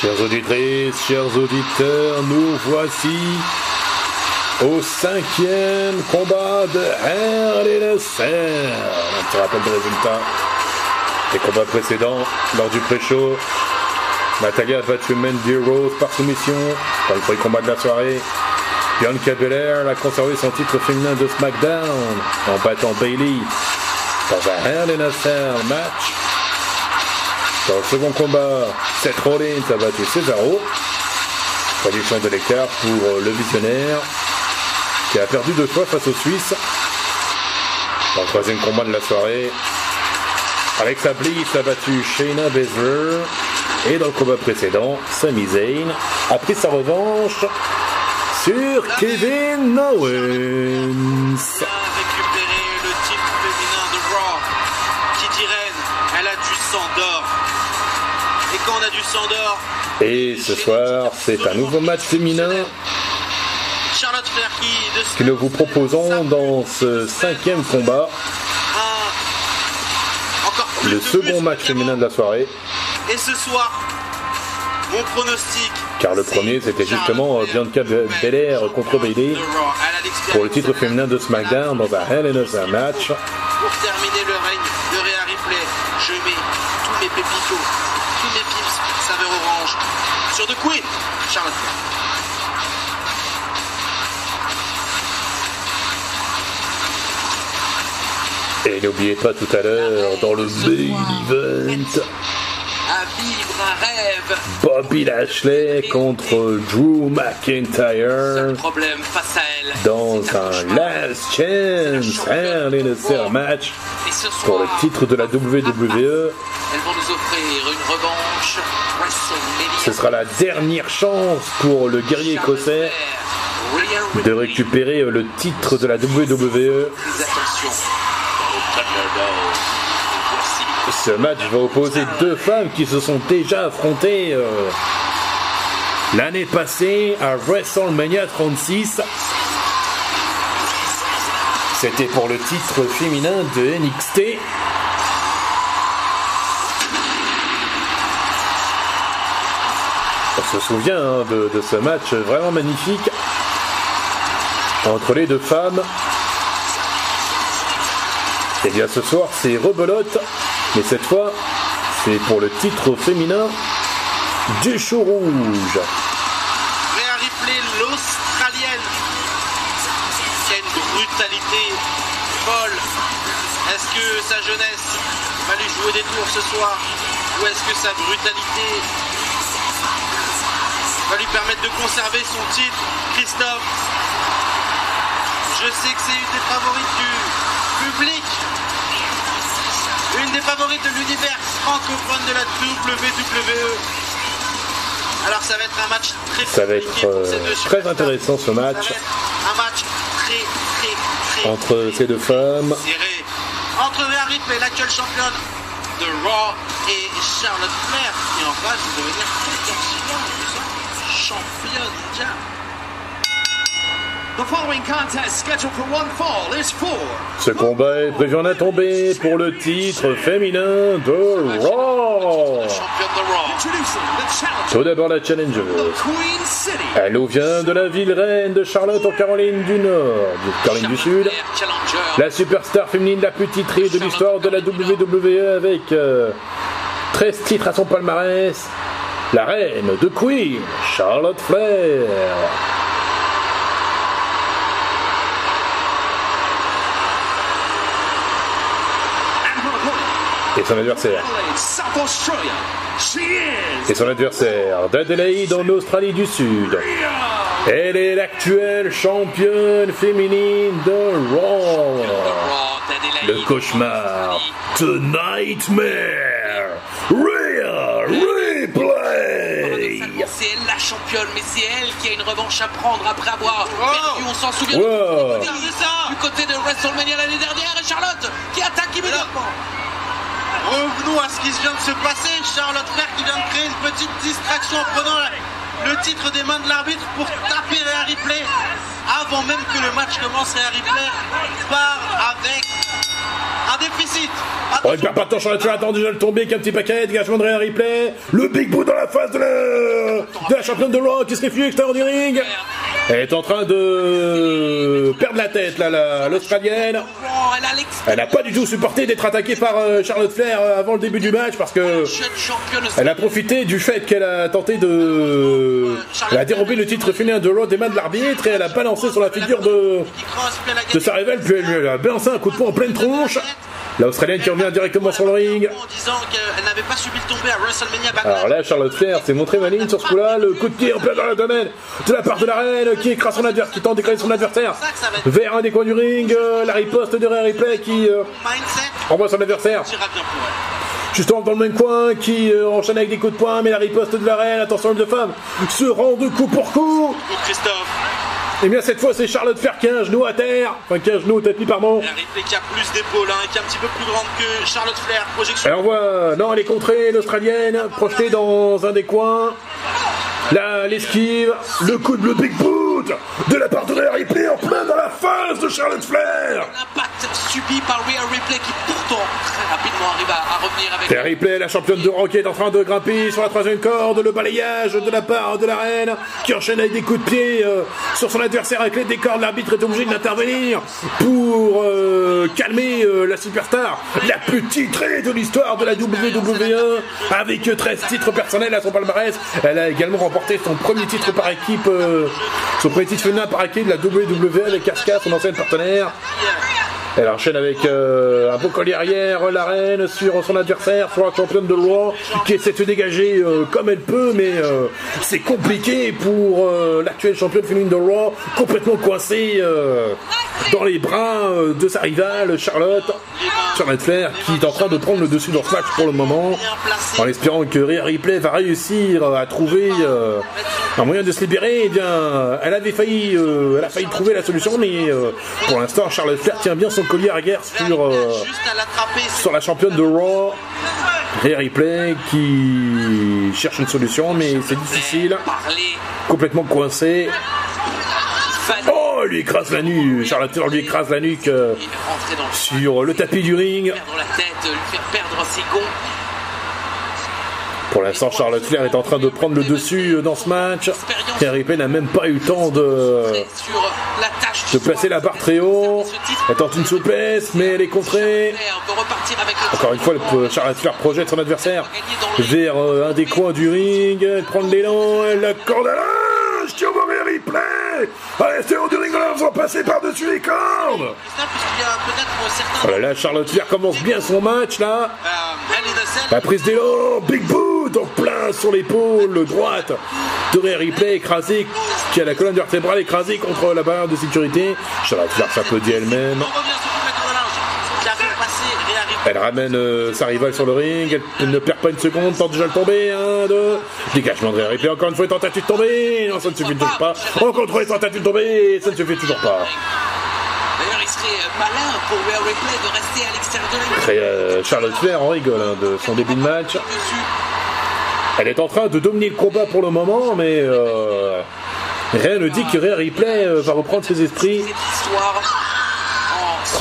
Chers auditrices, chers auditeurs, nous voici au cinquième combat de Hell in a Cell. Un petit rappel de résultats des combats précédents lors du pré-show. Natalia a battu Mandy Rose par soumission dans le premier combat de la soirée. Bianca Belair a conservé son titre féminin de SmackDown en battant Bailey dans un Hell match. Dans le second combat, Seth Rollins battu Cesaro. Traduction de l'écart pour le visionnaire qui a perdu deux fois face aux Suisses. Dans le troisième combat de la soirée, Alexa Bliss a battu Shayna Baszler. Et dans le combat précédent, Sami Zayn a pris sa revanche sur Kevin Owens. Et ce soir, c'est un nouveau match féminin. Charlotte Flair qui de ce que nous vous proposons dans ce cinquième combat, plus le second match féminin de la soirée. Et ce soir, mon pronostic. Car le premier, c'était justement, euh, Bianca Belair contre l'expérience pour le titre féminin de SmackDown dans un Hell in a match. Pour terminer le règne de Rhea Ripley, je mets tous mes pépitos, tous mes pips saveur orange sur Queen, Charlotte Flair. Et n'oubliez pas tout à l'heure, dans le main event, un rêve. Bobby Lashley contre Drew Seul McIntyre problème face à elle. dans un. Last Chance Cell match Et ce soir, pour le titre de la WWE. elles vont nous offrir une revanche. WrestleMania. Ce sera la dernière chance pour le guerrier écossais de récupérer le titre de la WWE. Ce match va opposer deux femmes qui se sont déjà affrontées euh, l'année passée à WrestleMania 36. C'était pour le titre féminin de NXT. On se souvient hein, de, de ce match vraiment magnifique entre les deux femmes. Et bien ce soir c'est rebelote, mais cette fois c'est pour le titre féminin du show rouge. Rhea Ripley, l'Australienne, qui a une brutalité folle. Est-ce que sa jeunesse va lui jouer des tours ce soir? Ou est-ce que sa brutalité va lui permettre de conserver son titre? Christophe, je sais que c'est une des favorites du public. Des favorites de l'univers francophone de la WWE. Alors ça va être un match très Ça va compliqué être pour euh, très intéressant ce Ça match va être un match très très très entre très, ces deux femmes. serré. Entre Rhea Ripley, l'actuelle championne de Raw, et Charlotte Flair, qui en face de devenir potentiellement championne déjà. Ce combat est prévu en a tombé pour le titre féminin de Raw. Tout d'abord la challenger. Elle nous vient de la ville reine de Charlotte en Caroline du Nord, Caroline du Sud. La superstar féminine la plus titrée de l'histoire de la WWE avec euh, 13 titres à son palmarès. La reine de Queen, Charlotte Flair. Et son adversaire. Et son adversaire d'Adelaide en Australie du Sud. Elle est l'actuelle championne féminine de Raw. Le cauchemar. The Nightmare. Rhea Ripley. C'est elle la championne, mais c'est elle qui a une revanche à prendre après avoir perdu, on s'en souvient, Wow. du côté de WrestleMania l'année dernière, et Charlotte qui attaque immédiatement. Revenons à ce qui vient de se passer. Charlotte Flair qui vient de créer une petite distraction en prenant le titre des mains de l'arbitre pour taper Rhea Ripley. Avant même que le match commence, Rhea Ripley part avec un déficit. Oh, il perd pas de temps, Charlotte Flair attend déjà le tomber, qu'un petit paquet, dégagement de Rhea Ripley. Le Big Boot dans la face de la, championne de Raw qui se réfugie extérieur du ring. Elle est en train de perdre la tête, là, la- l'Australienne. Oh, elle n'a pas du tout supporté d'être attaquée par euh, Charlotte Flair euh, avant le début du match parce que elle a profité du fait qu'elle a tenté de. Elle a dérobé le titre féminin de Raw des mains de l'arbitre et elle a balancé sur la figure de, de sa rival, puis elle lui a balancé un coup de poing en pleine tronche. L'Australienne qui revient directement sur le ring. en disant qu'elle n'avait pas subi le tomber à WrestleMania Backlash. Alors là, Charlotte Flair s'est montré maligne sur ce coup-là. Le coup de pied en plein dans le domaine de la part de la reine qui écrase son adversaire, qui tente d'écraser son adversaire vers un des coins du ring. Euh, La riposte de Rhea Ripley qui euh, envoie son adversaire justement dans le même coin, qui euh, enchaîne avec des coups de poing, mais la riposte de la reine, attention de femme, se rend de coup pour coup. Christophe, Et bien cette fois, c'est Charlotte Flair qui a un genou à terre, enfin qui a un genou au tapis, pardon. la Ripley qui a plus d'épaules, hein, qui est un petit peu plus grande que Charlotte Flair. Projection on voit, non, elle est contrée, l'Australienne, projetée dans un des coins. Là, l'esquive, le coup de le big boot de la part de Rhea Ripley en plein dans la face de Charlotte Flair. L'impact subi par Rhea Ripley qui pourtant avec Rhea Ripley, la championne de Rock, est en train de grimper sur la troisième corde, le balayage de la part de la reine, qui enchaîne avec des coups de pied euh, sur son adversaire avec les décors. L'arbitre est obligé d'intervenir pour euh, calmer euh, la superstar, la plus titrée de l'histoire de la WWE, avec 13 titres personnels à son palmarès. Elle a également remporté son premier titre par équipe, son premier titre féminin par équipe de la WWE avec Asuka, son ancienne partenaire. Elle enchaîne avec euh, un beau collier arrière, la reine sur son adversaire, sur la championne de Raw, qui essaie de se dégager euh, comme elle peut, mais euh, c'est compliqué pour l'actuelle championne féminine de Raw, complètement coincée dans les bras de sa rivale Charlotte, Charlotte Flair, qui est en train de prendre le dessus dans ce match pour le moment, en espérant que Rhea Ripley va réussir à trouver un moyen de se libérer. Eh bien, elle avait failli, elle a failli trouver la solution, mais pour l'instant, Charlotte Flair tient bien son collier à guerre sur, euh, sur la championne de Raw. Rhea Ripley qui cherche une solution, mais c'est difficile. Complètement coincé. Oh, lui écrase la nuque. Charlotte lui écrase la nuque euh, sur le tapis du ring. perdre la tête, lui faire perdre ses gonds. Pour l'instant, Charlotte Flair est en train de prendre le dessus euh, dans ce match. Ripley n'a même pas eu le temps de, de placer la barre très haut. Elle tente une souplesse, mais elle est contrée. Encore une fois, le- Charlotte Flair projette son adversaire vers euh, un des coins du ring. Elle prend de l'élan, elle la corde à linge qui envoie Rhea Ripley à l'extérieur du ring en la faisant passer par-dessus les cordes. Certains. Oh là Charlotte Flair commence bien son match là. Euh, La prise d'élan, Big En plein sur l'épaule droite de Rhea Ripley écrasée, qui a la colonne vertébrale écrasée contre la barrière de sécurité. Charlotte Flair s'applaudit elle-même. Elle ramène euh, sa rivale sur le ring, elle, ne perd pas une seconde, tente déjà de tomber, un, deux, dégagement de Ripley, encore une fois tentative de tomber, non ça ne suffit toujours pas, encore une fois tentative de tomber, ça ne suffit toujours pas. D'ailleurs, il serait euh, malin pour Ripley de rester à l'extérieur de euh, Charlotte Flair en rigole hein, de son début de match. Elle est en train de dominer le combat pour le moment, mais euh, rien ne dit que Rhea Ripley euh, va reprendre ses esprits.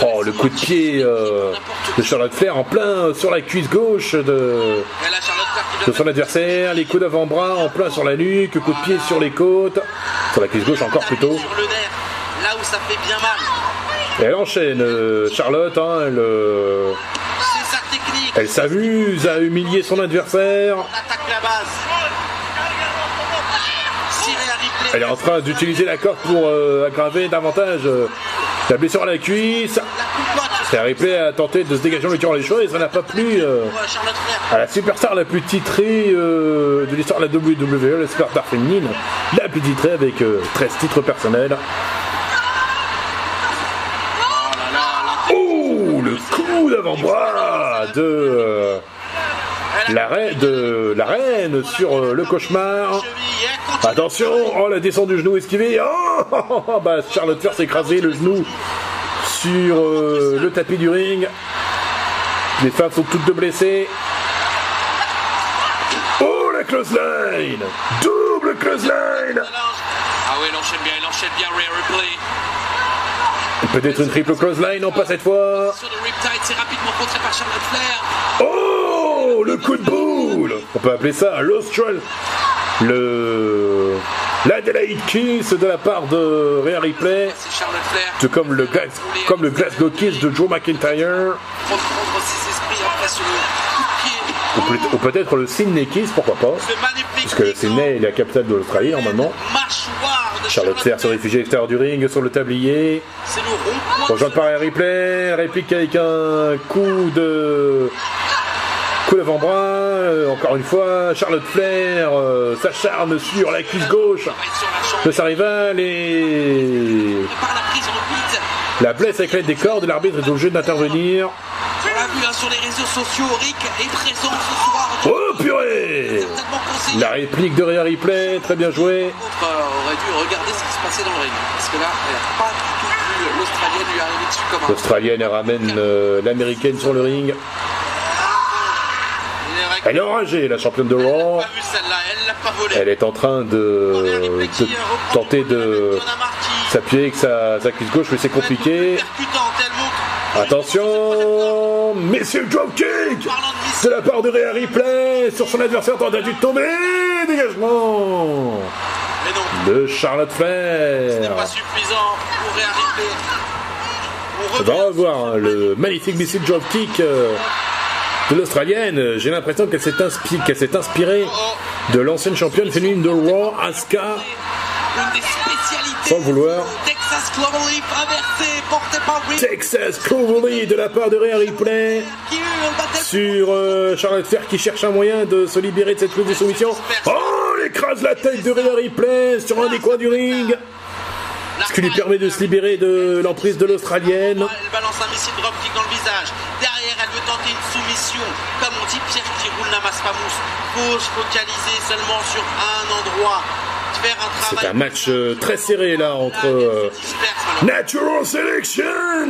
Oh, le coup de pied euh, de Charlotte Flair en plein sur la cuisse gauche de, son adversaire, les coups d'avant-bras en plein sur la nuque, coup de pied sur les côtes, sur la cuisse gauche encore plutôt. sur le nerf, là où ça fait bien mal. Et elle enchaîne, euh, Charlotte, hein, elle, euh. Elle s'amuse à humilier son adversaire. Elle est en train d'utiliser la corde pour euh, aggraver davantage euh, la blessure à la cuisse. Rhea Ripley a tenté de se dégager en lui tirant les cheveux et ça n'a pas plu euh, à la superstar la plus titrée de l'histoire de la WWE, la superstar féminine, la plus titrée avec euh, 13 titres personnels. Oh, le coup d'avant-bras de, euh, la, reine, de la reine sur euh, le cauchemar. Attention, oh la descente du genou esquivé. Oh, oh, oh, oh, bah Charlotte Flair s'est le genou sur euh, le tapis du ring. Les femmes sont toutes deux blessées. Oh la clothesline Double clothesline Ah oui, enchaîne bien, enchaîne bien. Peut-être une triple clothesline, non pas cette fois. Oh Le coup de boule On peut appeler ça l'Austral. Le. L'Adelaide Kiss de la part de Rhea Ripley. Tout comme le, comme le Glasgow Kiss de Joe McIntyre. Pied. Ou peut- Ou peut-être le Sydney Kiss, pourquoi pas. Parce que Sydney est la capitale de l'Australie normalement. Charlotte Flair se réfugie à l'extérieur du ring sur le tablier. C'est le rond-point. Rejoint par Rhea Ripley, réplique avec un coup de coup d'avant-bras. Euh, encore une fois, Charlotte Flair euh, s'acharne sur la cuisse gauche de sa rivale et la blesse avec l'aide des cordes. L'arbitre est obligé d'intervenir. On l'a vu hein, sur les réseaux sociaux, Rick est présent ce soir. Oh. La réplique de Rhea Ripley, très bien joué. Euh, aurait dû regarder ce qui se passait dans le ring. Parce que là, elle n'a pas du tout vu l'Australienne lui arriver dessus comme un. L'Australienne elle ramène euh, l'Américaine sur le ring. Elle est enragée, la championne de Raw. elle est en train de, de tenter de s'appuyer avec sa, sa cuisse gauche, mais c'est compliqué. Attention, messieurs dropkick de la part de Rhea Ripley sur son adversaire tentative de tomber. Dégagement Mais non, de Charlotte Flair. pas suffisant pour Rhea Ripley. On On va revoir hein, le magnifique missile dropkick euh, de l'Australienne. J'ai l'impression qu'elle s'est inspirée, s'est inspirée de l'ancienne championne féminine de Raw, Asuka. Sans vouloir. Texas Cloverleaf inversé, porté par Texas Cloverleaf de la part de Rhea Ripley. battle sur euh, Charlotte Flair qui cherche un moyen de se libérer de cette prise de soumission. Oh, elle écrase la tête de Rhea Ripley sur un des coins du ring, ce qui lui permet de se libérer de l'emprise de l'Australienne. Elle balance un missile dropkick dans le visage. Derrière, elle veut tenter une soumission. Comme on dit, Pierre qui roule n'amasse pas mousse. Faut se focaliser seulement sur un endroit. C'est un match euh, très serré là entre euh. Natural Selection,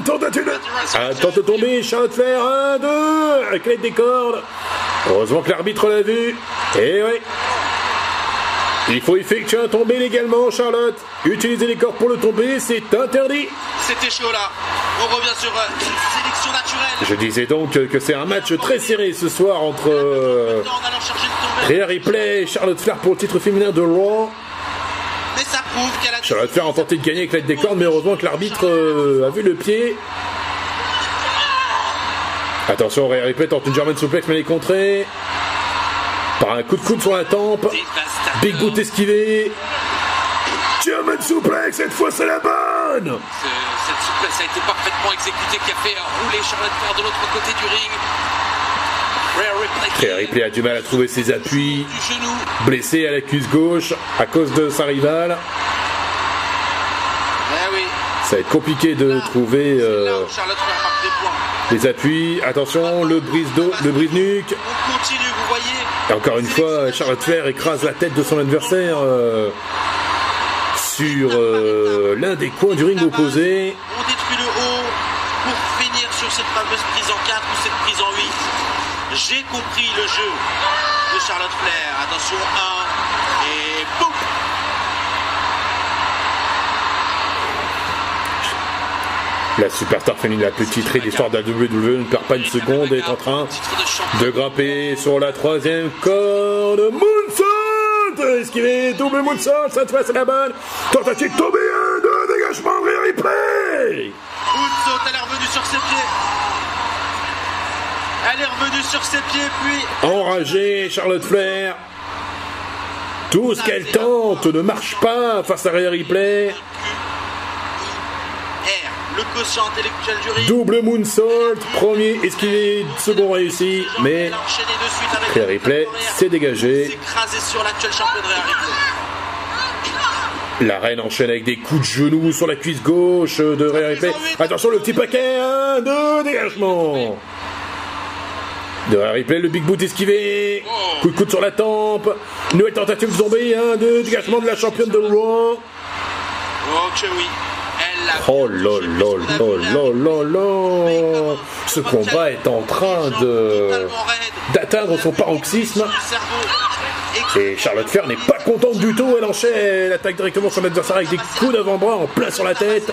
tentative de... Ah, tente de tomber, Charlotte Flair, 1, 2, avec l'aide des cordes. Heureusement que l'arbitre l'a vu. Et oui. Il faut effectuer un tombé légalement, Charlotte. Utiliser les cordes pour le tomber, c'est interdit. C'était chaud là. On revient sur euh, une sélection naturelle. Je disais donc que c'est un match très serré ce soir entre euh. Rhea Ripley et Charlotte Flair pour le titre féminin de Raw. Ça prouve qu'elle a. Charlotte Flair a tenté de gagner avec l'aide des cordes, mais heureusement que l'arbitre euh, a vu le pied. Attention, Rhea Ripley tente une German suplex, mais elle est contrée. Par un coup de coude sur la tempe. Big boot esquivé. German suplex, cette fois c'est la bonne Ce- Cette souplesse a été parfaitement exécutée qui a fait rouler Charlotte Flair de l'autre côté du ring. Rhea Ripley a du mal à trouver ses appuis. Blessé à la cuisse gauche à cause de sa rivale. Ça va être compliqué de trouver euh, les appuis. Attention, le brise dos, le brise nuque. Et encore une fois, Charlotte Flair écrase la tête de son adversaire euh, sur euh, l'un des coins du ring opposé. On détruit le haut pour finir sur cette fameuse prise en 4 ou cette prise en 8. J'ai compris le jeu de Charlotte Flair. Attention, 1 et boum La superstar féminine la plus titrée de l'histoire de la WWE ne perd pas une seconde et est en train de de grimper sur la troisième corde. Moonsault Esquivé, double moonsault, cette fois c'est la bonne. Tentative tombée, un, deux, dégagement, Rhea Ripley Moonsault, elle est revenue sur ses pieds. Elle est revenue sur ses pieds, puis Enragée, Charlotte Flair. Tout ce qu'elle tente ne marche pas face à Rhea Ripley. R, le quotient intellectuel du ring. Double moonsault, premier esquivé, second réussi, mais Rhea Ripley s'est dégagée. Sur Ripley. La reine enchaîne avec des coups de genoux sur la cuisse gauche de Rhea Ripley. Attention, le petit paquet, un, deux, dégagement. De Rhea Ripley, le big boot esquivé. Coup de coude sur la tempe. Nouvelle tentative de zombie, un, deux, dégagement de la championne de Raw. Oh Oh là là là là là Ce combat est en train de d'atteindre son paroxysme. Et Charlotte Flair n'est pas contente du tout. Elle enchaîne, elle attaque directement son adversaire avec des coups d'avant-bras en plein sur la tête.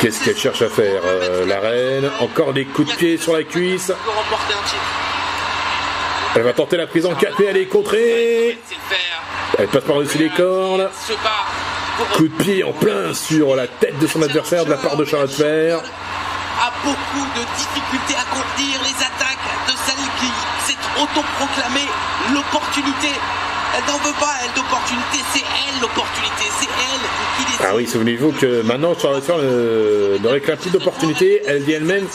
Qu'est-ce qu'elle cherche à faire, euh, la reine Encore des coups de pied sur la cuisse. Elle va tenter la prise en 4 mais elle est contrée. Elle passe par-dessus les cordes. Coup de pied en plein sur la tête de son adversaire de la part de Charlotte Flair. A beaucoup de difficultés à contenir les attaques de celle qui s'est autoproclamée l'opportunité. Elle n'en veut pas, elle, d'opportunité. C'est elle l'opportunité. C'est elle qui décide. Ah oui, souvenez-vous que maintenant Charlotte Flair ne, ne réclame plus d'opportunité. Elle dit elle-même,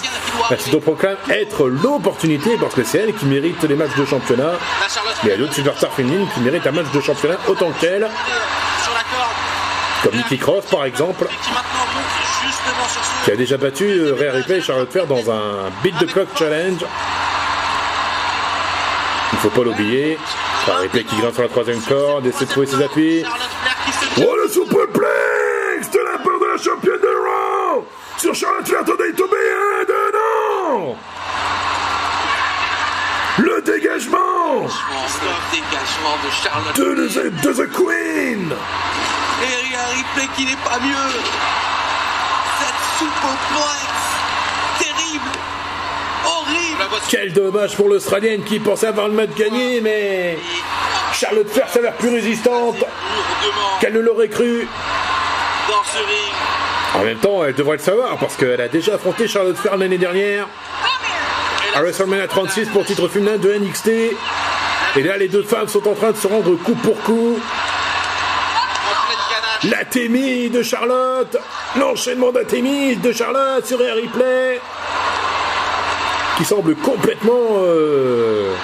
elle s'autoproclame être l'opportunité parce que c'est elle qui mérite les matchs de championnat. Mais il y a d'autres superstars féminines qui méritent un match de championnat autant qu'elle, comme Nikki Cross par exemple, qui maintenant qui a déjà battu euh, Rhea Ripley et Charlotte Flair dans un Beat the Clock Challenge. Il faut pas l'oublier. Rhea Ripley qui grimpe sur la troisième corde, essaie de trouver ses appuis. Oh le superplex de la part de la championne de Raw sur Charlotte Flair Today to be un non Le dégagement Stop dégagement de Charlotte de, the- de The Queen et Ripley qui n'est pas mieux. Terrible, horrible. Quel dommage pour l'Australienne qui pensait avoir le match gagné, mais Charlotte Flair s'avère plus résistante qu'elle ne l'aurait cru. dans ce ring. En même temps, elle devrait le savoir parce qu'elle a déjà affronté Charlotte Flair l'année dernière à WrestleMania 36 pour titre féminin de NXT. Et là, les deux femmes sont en train de se rendre coup pour coup. L'athémie de Charlotte, l'enchaînement d'athémie de Charlotte sur Rhea Ripley, qui semble complètement euh,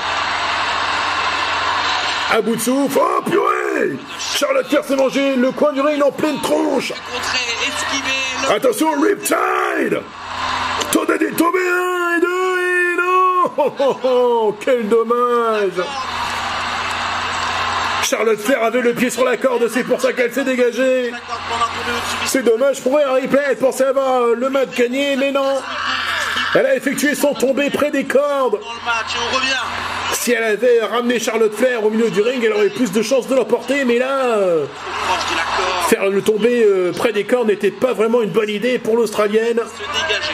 à bout de souffle. Oh purée! Charlotte Flair s'est mangé le coin du ring en pleine tronche. Attention, Riptide! Toda des tombé un et deux et non! Oh, oh, oh, Quel dommage Charlotte Flair avait le pied sur la corde, c'est pour ça qu'elle s'est dégagée. C'est dommage pour Rhea Ripley, elle pensait avoir euh, le match gagné, mais non Elle a effectué son tombé près des cordes. Si elle avait ramené Charlotte Flair au milieu du ring, elle aurait plus de chances de l'emporter, mais là... euh, Faire le tomber euh, près des cordes n'était pas vraiment une bonne idée pour l'Australienne. se dégager.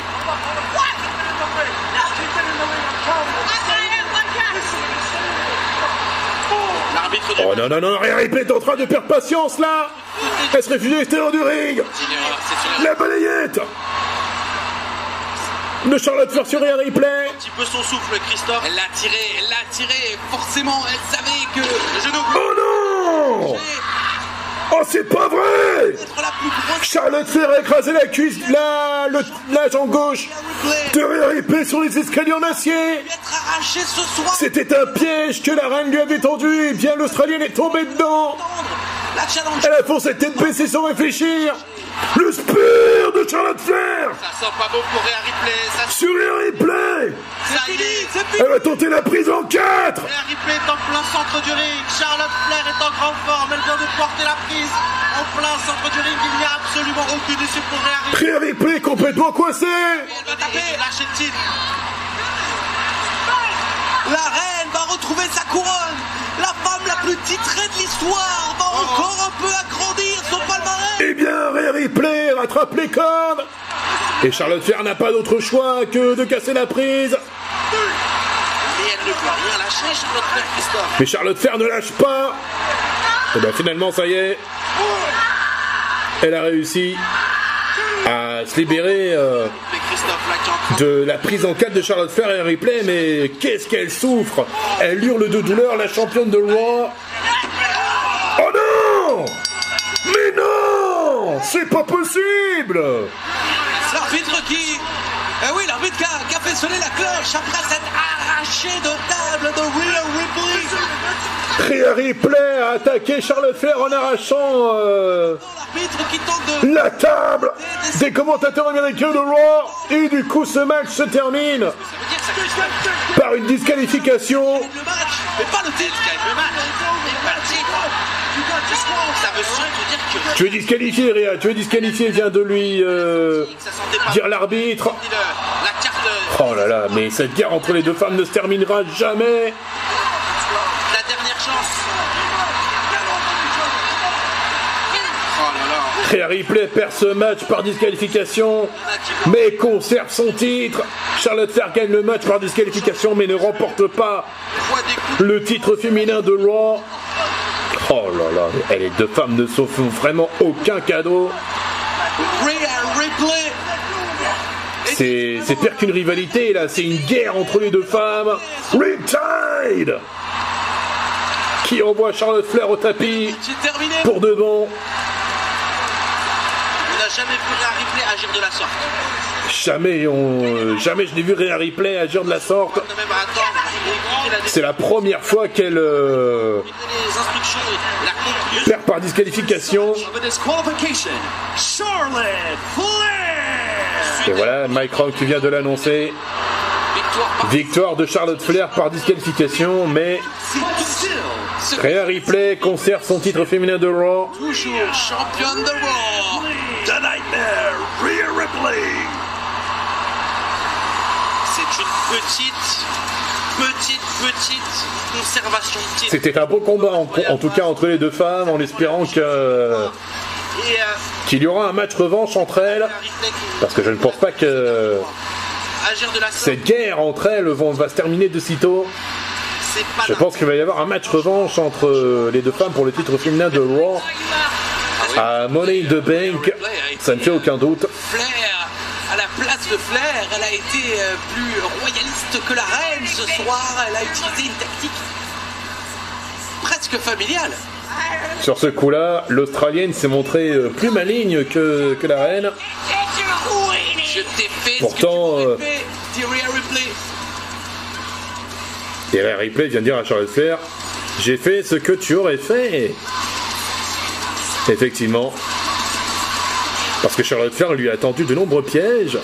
L'arbitre du Oh non, non, non, Ripley est en train de perdre patience là. Elle se réfugie à l'extérieur du ring? La balayette de Charlotte Flair sur Rhea Ripley un petit peu son souffle, Christophe. Elle l'a tiré, elle l'a tiré. Forcément, elle savait que le genou Oh non! Oh, c'est pas vrai! Charlotte Flair a écrasé la cuisse, la, le, la jambe gauche de Ripley sur les escaliers en acier arraché ce soir. C'était un piège que la reine lui avait tendu, et bien l'Australienne est tombée dedans La challenge. Elle a foncé tête baissée sans réfléchir Le spear de Charlotte Flair Ça sent pas bon pour Rhea Ripley. Ça, sur Rhea Ripley Elle va tenter la prise en 4 Rhea Ripley est en plein centre du ring. Charlotte Flair est en grande forme. Elle vient de porter la prise en plein centre du ring. Il n'y a absolument aucune issue pour Rhea Ripley. Rhea Ripley complètement coincée Elle va taper. Lâcher le titre. La reine va retrouver sa couronne. La femme la plus titrée de l'histoire va encore un peu agrandir son palmarès. Eh bien, Rhea Ripley rattrape les cordes Et Charlotte Flair n'a pas d'autre choix que de casser la prise Et elle ne peut rien lâcher, Charlotte Flair, Christophe. Mais Charlotte Flair ne lâche pas Et bien finalement, ça y est Elle a réussi à se libérer euh, De la prise en 4 de Charlotte Flair et Ripley, mais qu'est-ce qu'elle souffre? Elle hurle de douleur, la championne de Raw. Oh non! Mais non! C'est pas possible! L'arbitre qui. Eh oui, l'arbitre qui a, qui a fait sonner la cloche après cette arrachée de table de Willow Ripley. Rhea Ripley a attaqué Charlotte Flair en arrachant euh, L'arbitre qui tente de. la table des commentateurs américains de Raw. Et du coup, ce match se termine par une disqualification. Tu es disqualifié, Rhea, tu es disqualifié, vient de lui euh, dire l'arbitre? La. Oh là là, mais cette guerre entre les deux femmes ne se terminera jamais. Rhea Ripley perd ce match par disqualification, mais conserve son titre. Charlotte Flair gagne le match par disqualification, mais ne remporte pas le titre féminin de Raw. Oh là là, et les deux femmes ne se font vraiment aucun cadeau. C'est c'est pire qu'une rivalité là, c'est une guerre entre les deux femmes. Riptide qui envoie Charlotte Flair au tapis C'est terminé. pour de bon. On n'a jamais vu Rhea Ripley agir de la sorte. Jamais, on, jamais je n'ai vu Rhea Ripley agir de la sorte. C'est la première fois qu'elle euh, perd par disqualification, Charlotte Flair. Et voilà, Mike Rock qui vient de l'annoncer. Victoire de Charlotte Flair par disqualification, mais Rhea Ripley conserve son titre féminin de Raw. toujours championne de Raw. The Nightmare, Rhea Ripley. C'est une petite, petite, petite conservation de titre. C'était un beau combat en, en tout cas entre les deux femmes, en espérant que- euh, qu'il y aura un match revanche entre elles. Parce que je ne pense pas que cette guerre entre elles va se terminer de sitôt. Je pense qu'il va y avoir un match revanche entre les deux femmes pour le titre féminin de Raw à Money in the Bank. Ça ne fait aucun doute. Flair, à la place de Flair, elle a été euh, plus royaliste que la reine ce soir. Elle a utilisé une tactique presque familiale. Sur ce coup-là, l'Australienne s'est montrée euh, plus maligne que, que la reine. Je t'ai fait Pourtant, ce que tu euh, fait, Ripley. Ripley vient de dire à Charlotte Flair J'ai fait ce que tu aurais fait. Effectivement. Parce que Charlotte Flair lui a tendu de nombreux pièges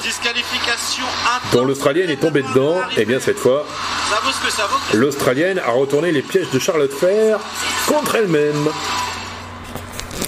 dont l'Australienne est tombée dedans. Et bien cette fois, L'Australienne a retourné les pièges de Charlotte Flair contre elle-même.